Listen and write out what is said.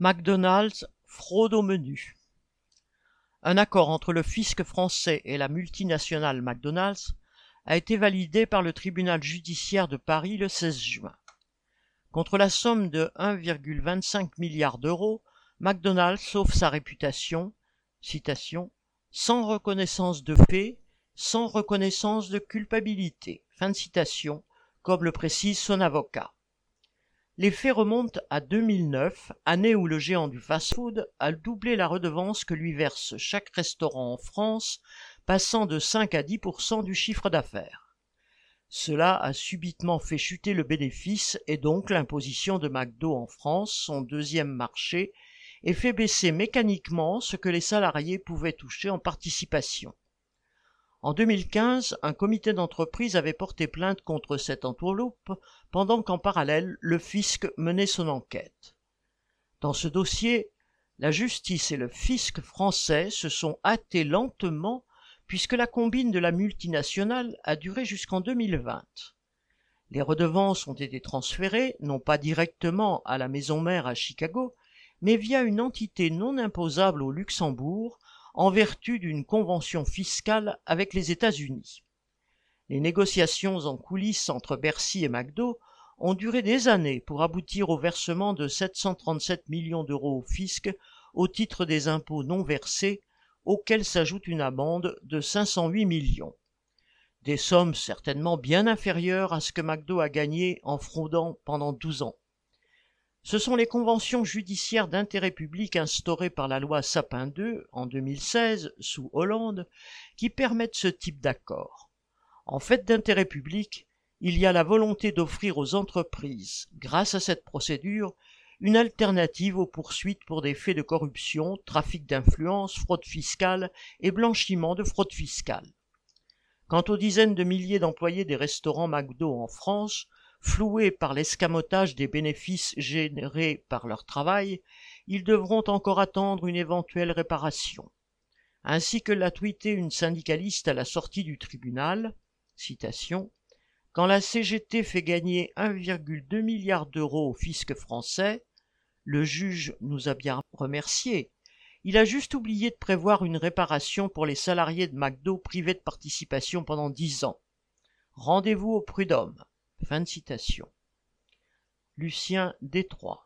McDonald's fraude au menu. Un accord entre le fisc français et la multinationale McDonald's a été validé par le tribunal judiciaire de Paris le 16 juin. Contre la somme de 1,25 milliard d'euros, McDonald's sauve sa réputation, sans reconnaissance de fait, sans reconnaissance de culpabilité, fin de citation, comme le précise son avocat. Les faits remontent à 2009, année où le géant du fast-food a doublé la redevance que lui verse chaque restaurant en France, passant de 5 à 10% du chiffre d'affaires. Cela a subitement fait chuter le bénéfice et donc l'imposition de McDo en France, son deuxième marché, et fait baisser mécaniquement ce que les salariés pouvaient toucher en participation. En 2015, un comité d'entreprise avait porté plainte contre cette entourloupe, pendant qu'en parallèle, le fisc menait son enquête. Dans ce dossier, la justice et le fisc français se sont hâtés lentement puisque la combine de la multinationale a duré jusqu'en 2020. Les redevances ont été transférées, non pas directement à la maison mère à Chicago, mais via une entité non imposable au Luxembourg en vertu d'une convention fiscale avec les États-Unis. Les négociations en coulisses entre Bercy et McDo ont duré des années pour aboutir au versement de 737 millions d'euros au fisc au titre des impôts non versés, auxquels s'ajoute une amende de 508 millions. Des sommes certainement bien inférieures à ce que McDo a gagné en fraudant pendant 12 ans. Ce sont les conventions judiciaires d'intérêt public instaurées par la loi Sapin II en 2016 sous Hollande qui permettent ce type d'accord. En fait d'intérêt public, il y a la volonté d'offrir aux entreprises, grâce à cette procédure, une alternative aux poursuites pour des faits de corruption, trafic d'influence, fraude fiscale et blanchiment de fraude fiscale. Quant aux dizaines de milliers d'employés des restaurants McDo en France, Floués par l'escamotage des bénéfices générés par leur travail, ils devront encore attendre une éventuelle réparation. Ainsi que l'a tweeté une syndicaliste à la sortie du tribunal, citation, Quand la CGT fait gagner 1,2 milliard d'euros au fisc français, le juge nous a bien remerciés. Il a juste oublié de prévoir une réparation pour les salariés de McDo privés de participation pendant dix ans. Rendez-vous au prud'homme. Fin de citation. Lucien Détroit.